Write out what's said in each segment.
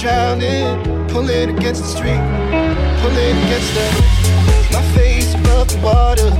drowning. Pulling against the street, pulling against the. My face above the water.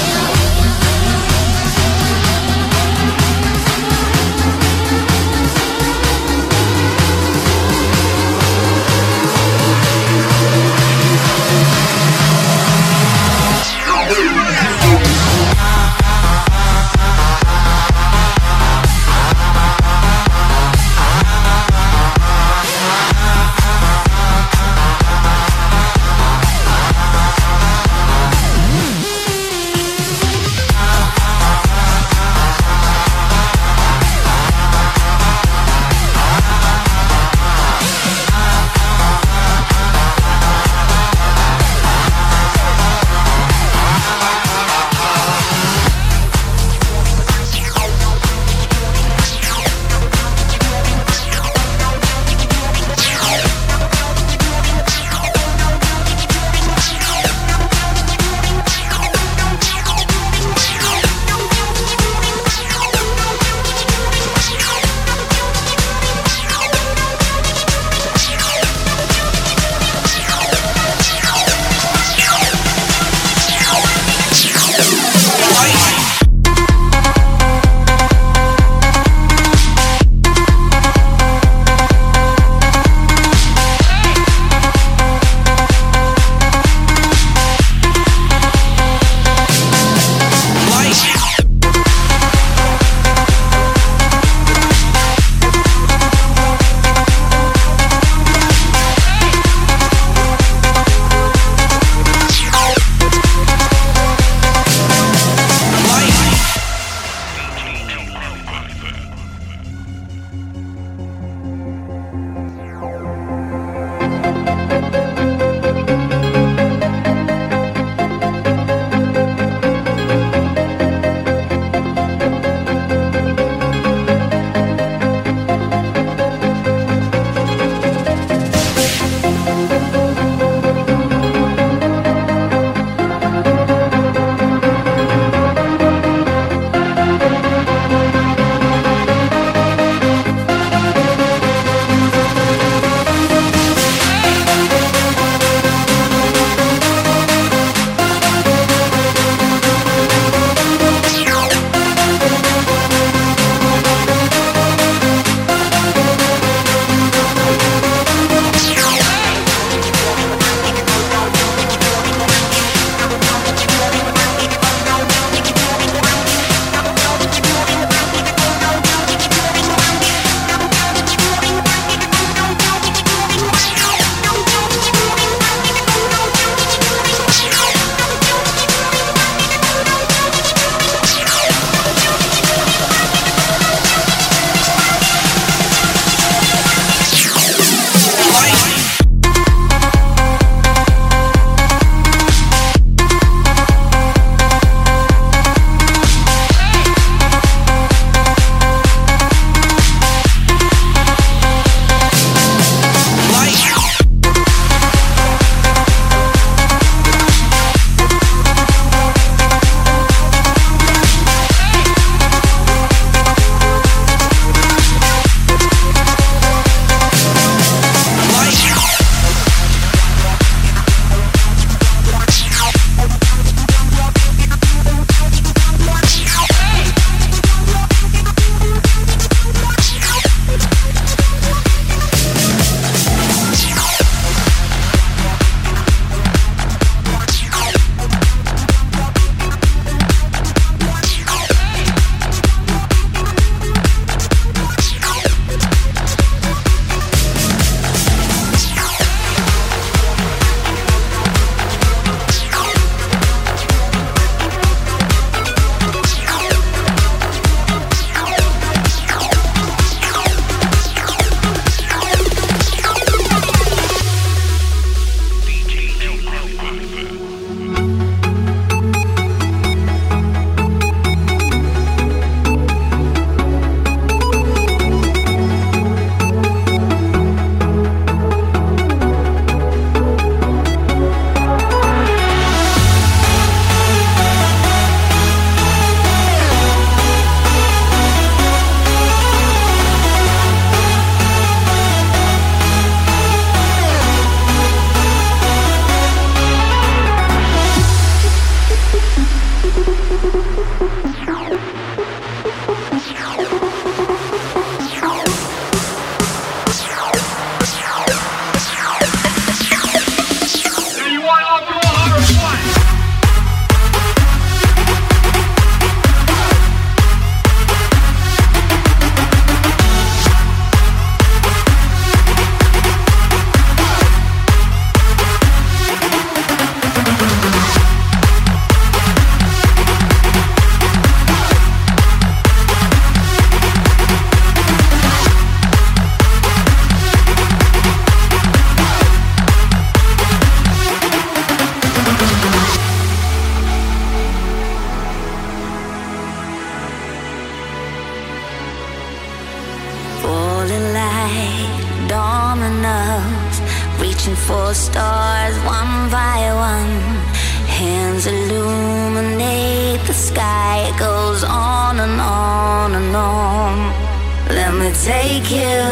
take you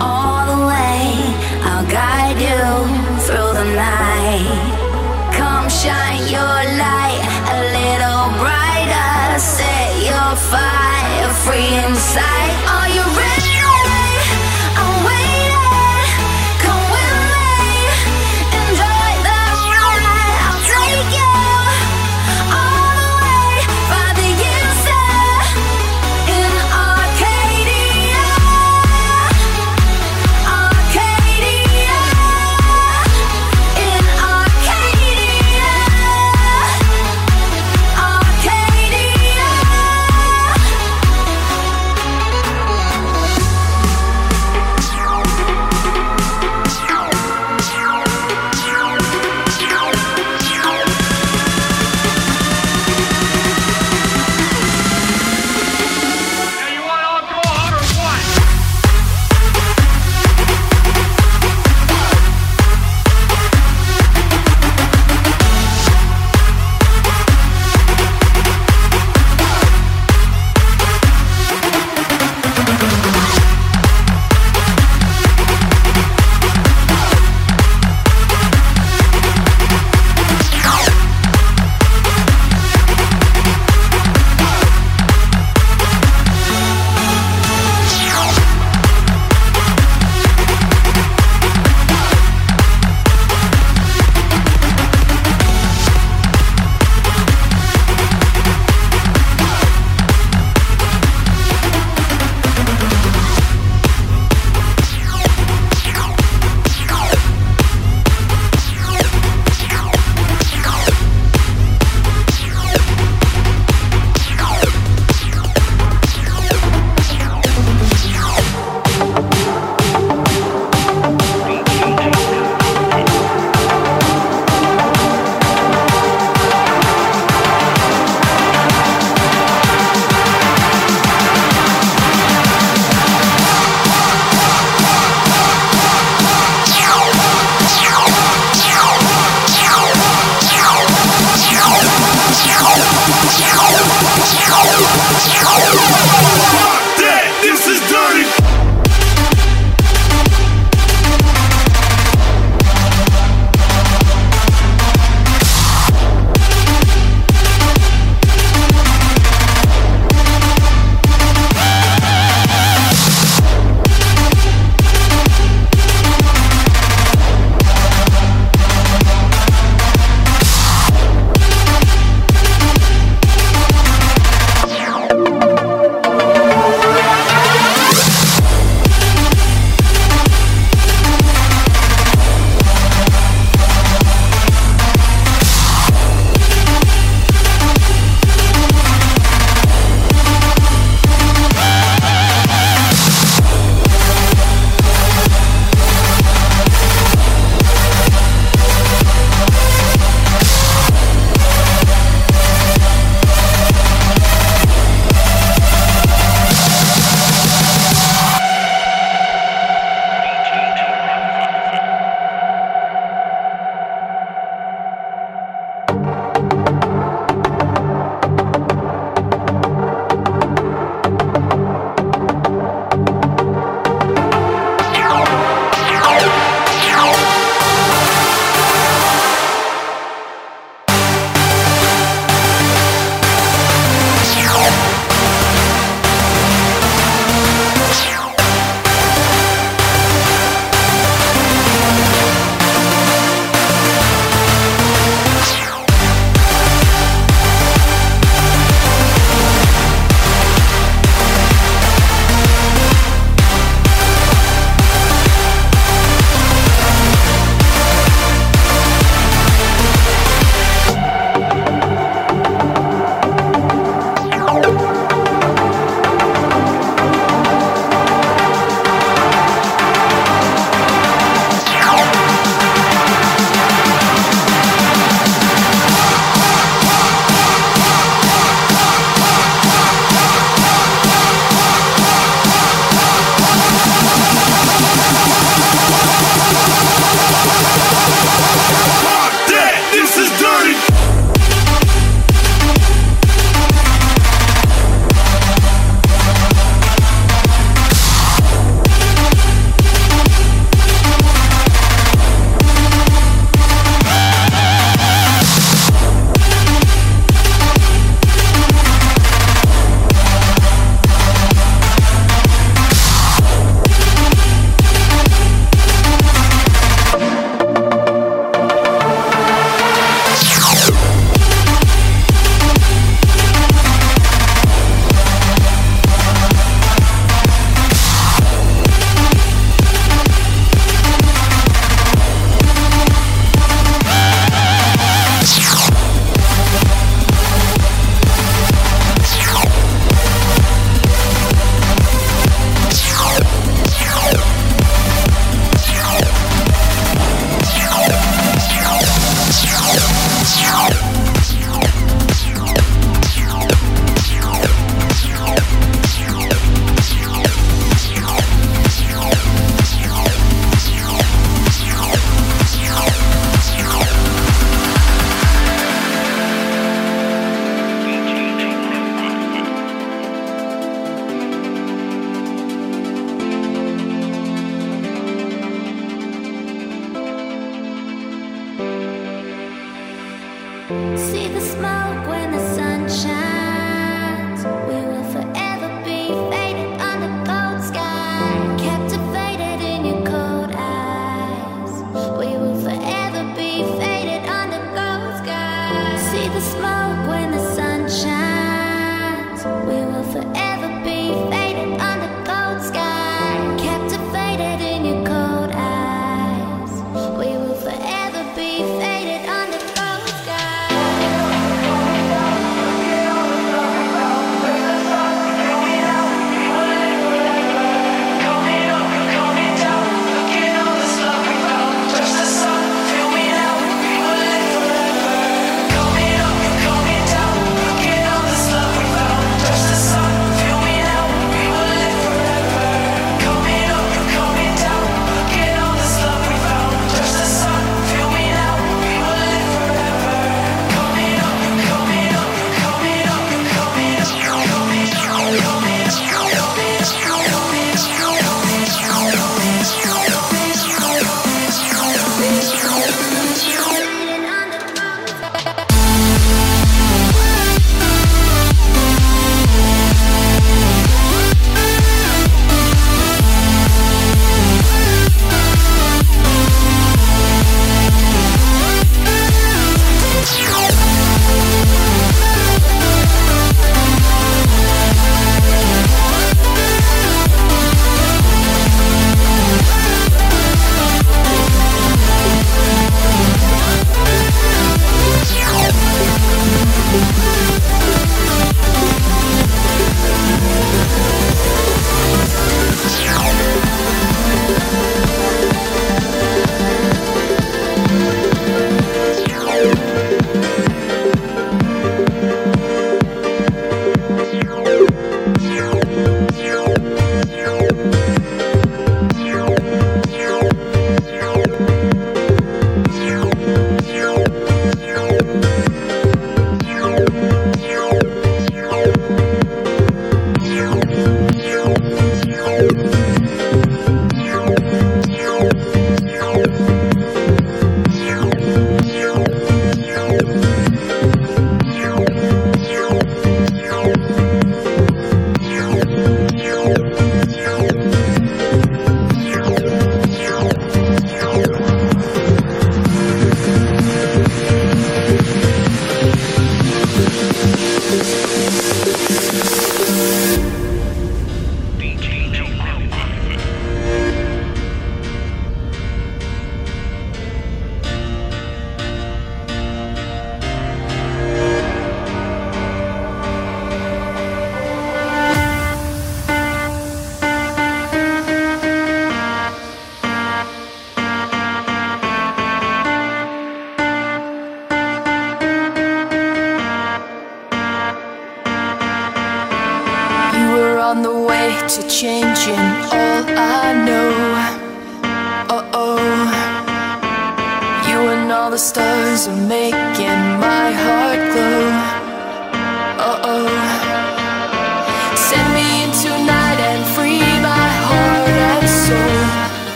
all the way, I'll guide you through the night. Come shine your light a little brighter, set your fire free inside.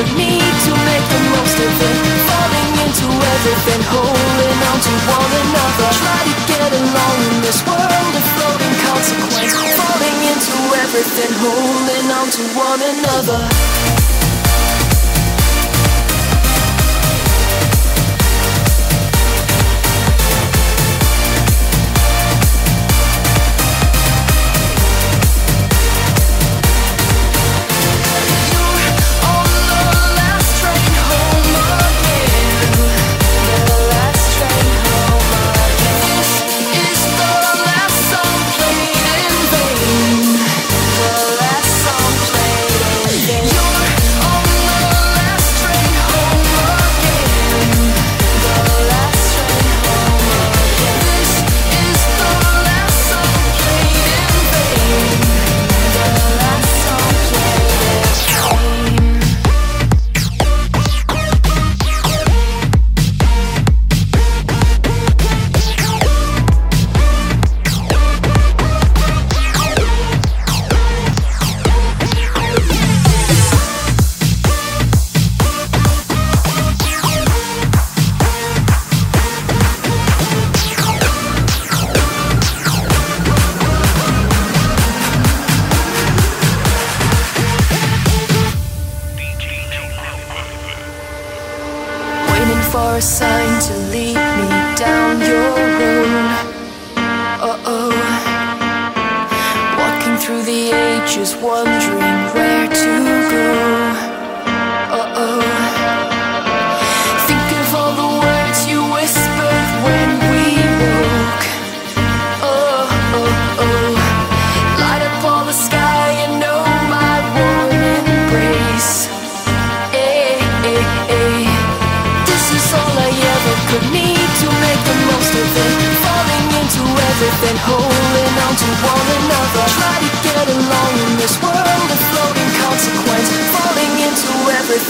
but need to make the most of it. Falling into everything, holding on to one another. Try to get along in this world of floating consequence. Falling into everything, holding on to one another.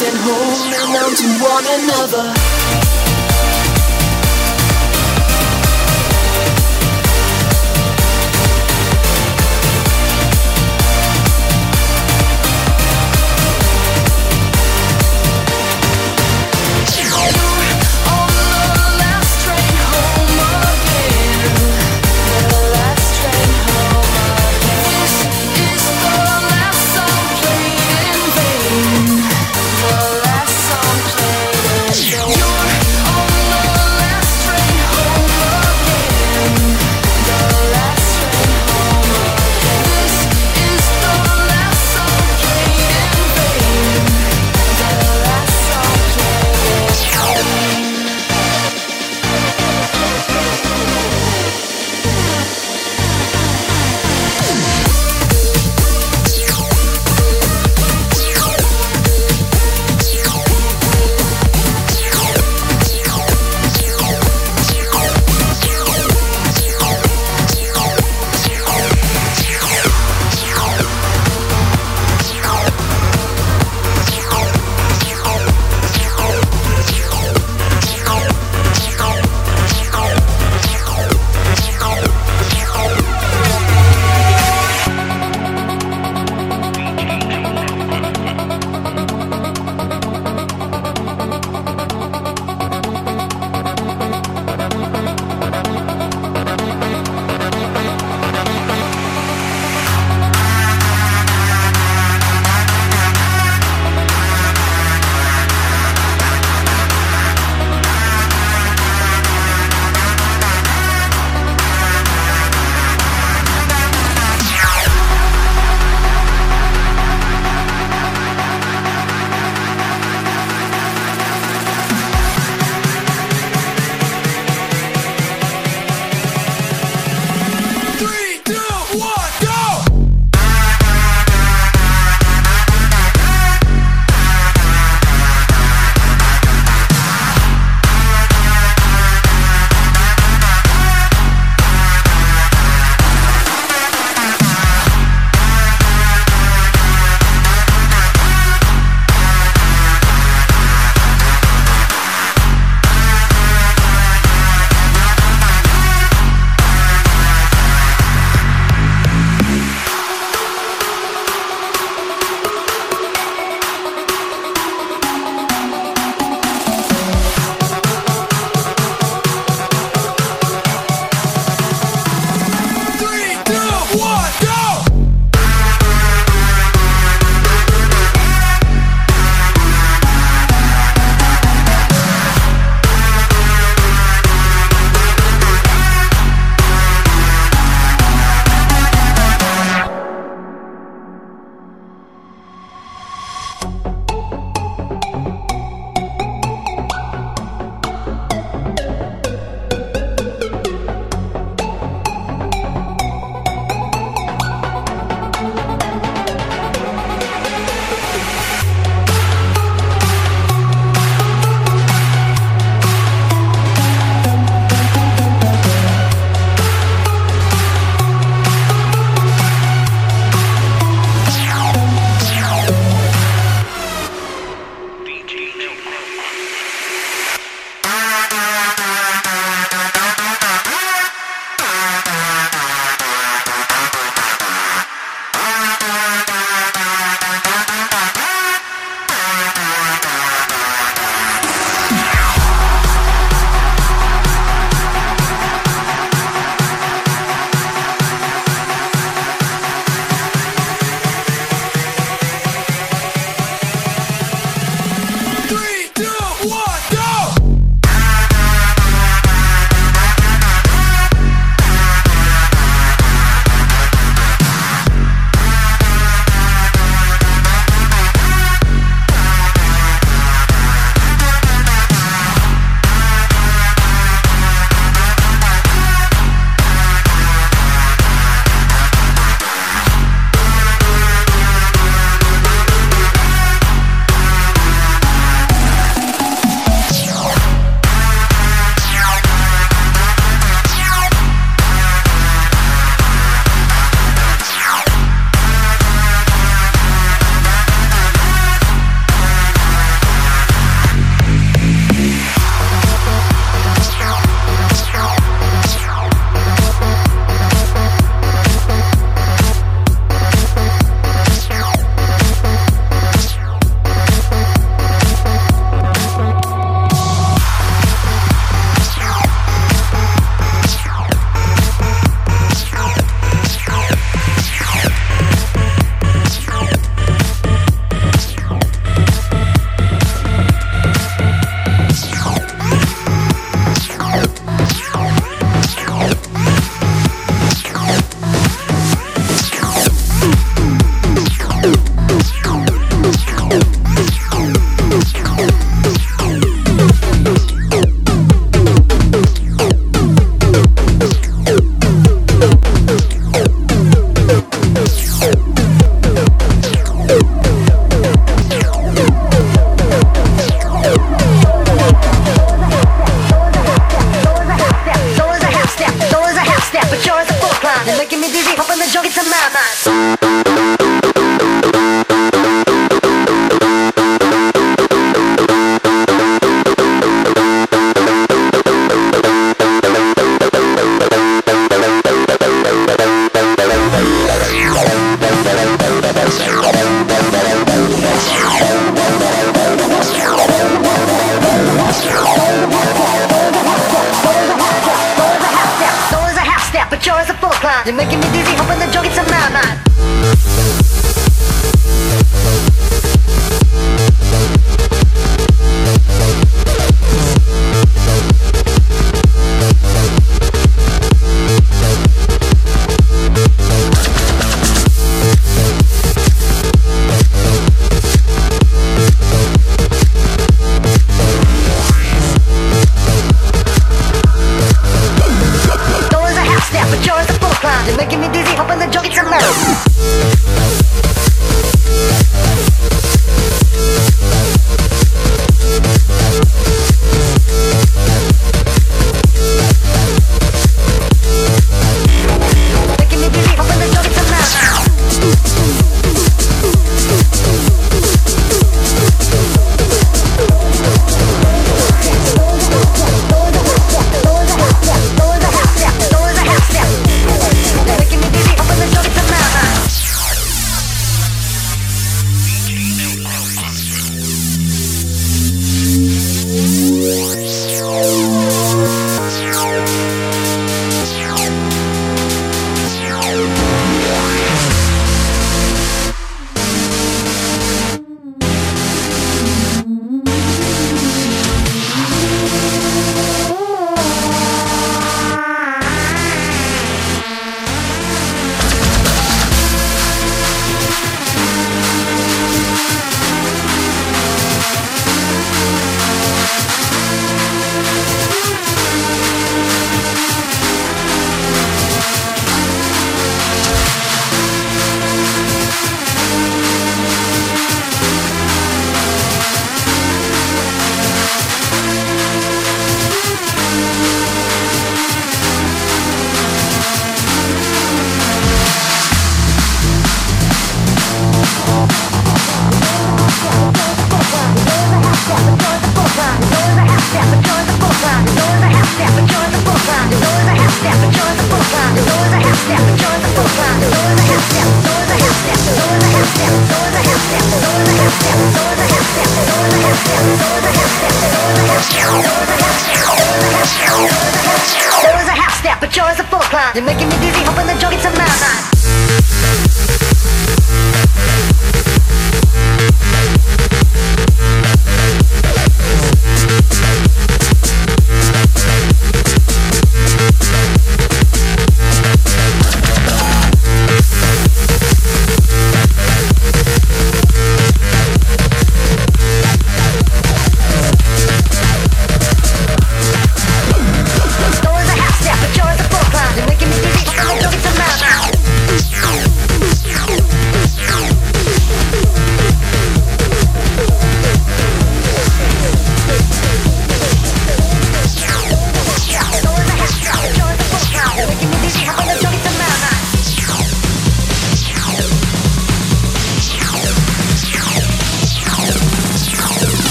and holding on to one another.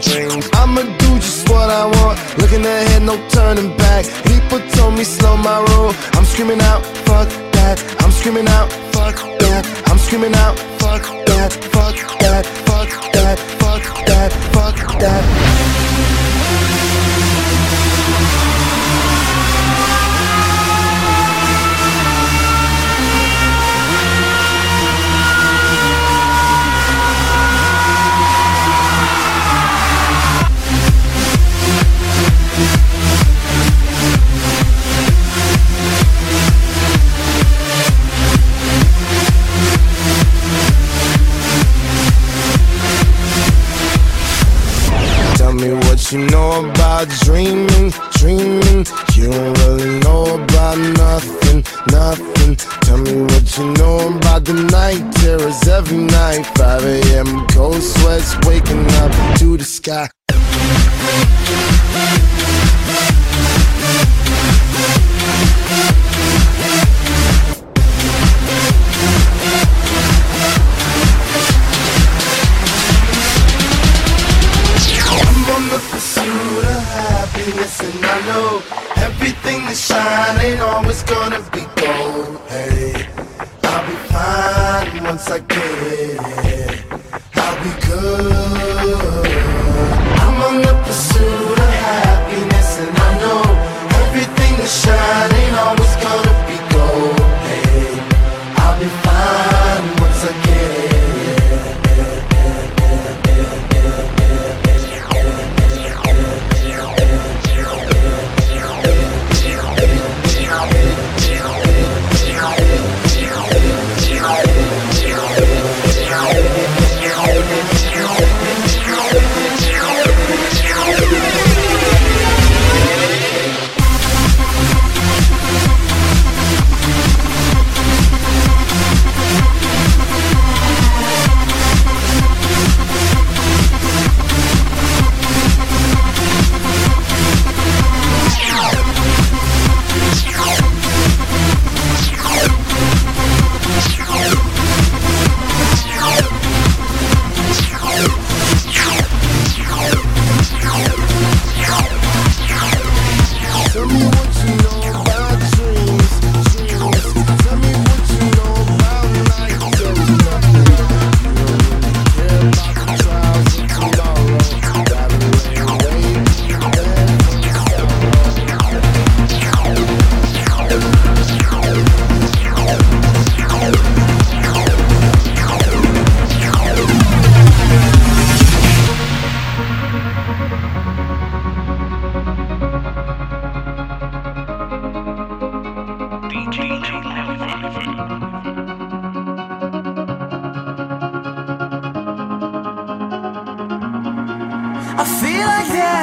dream night, terrors every night. 5 a.m. cold sweats, waking up to the sky. and I know everything that shine ain't always gonna be gold. Hey. I'll be fine once I get it. I'll be good.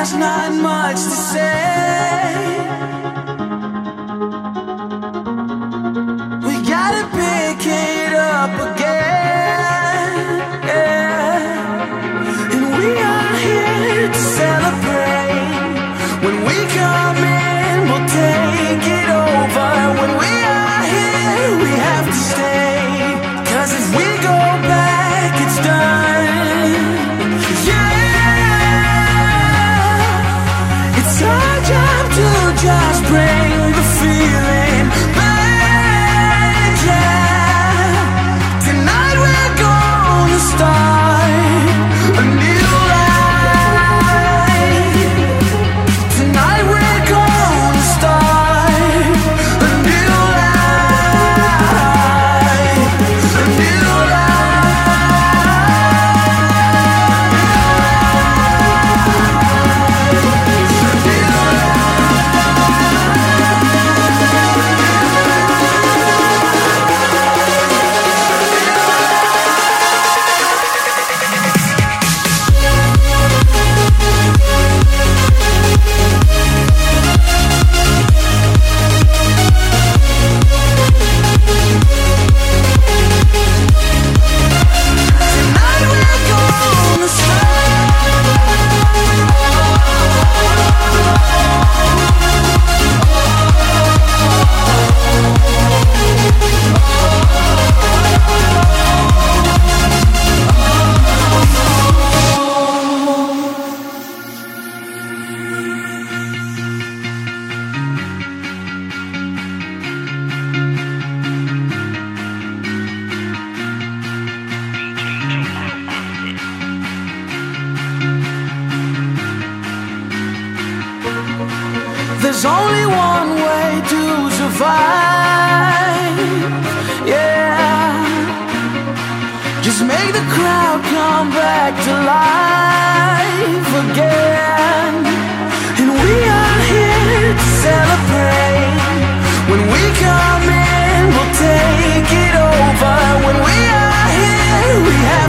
There's not much to say. There's only one way to survive. Yeah. Just make the crowd come back to life again. And we are here to celebrate. When we come in, we'll take it over. When we are here, we have.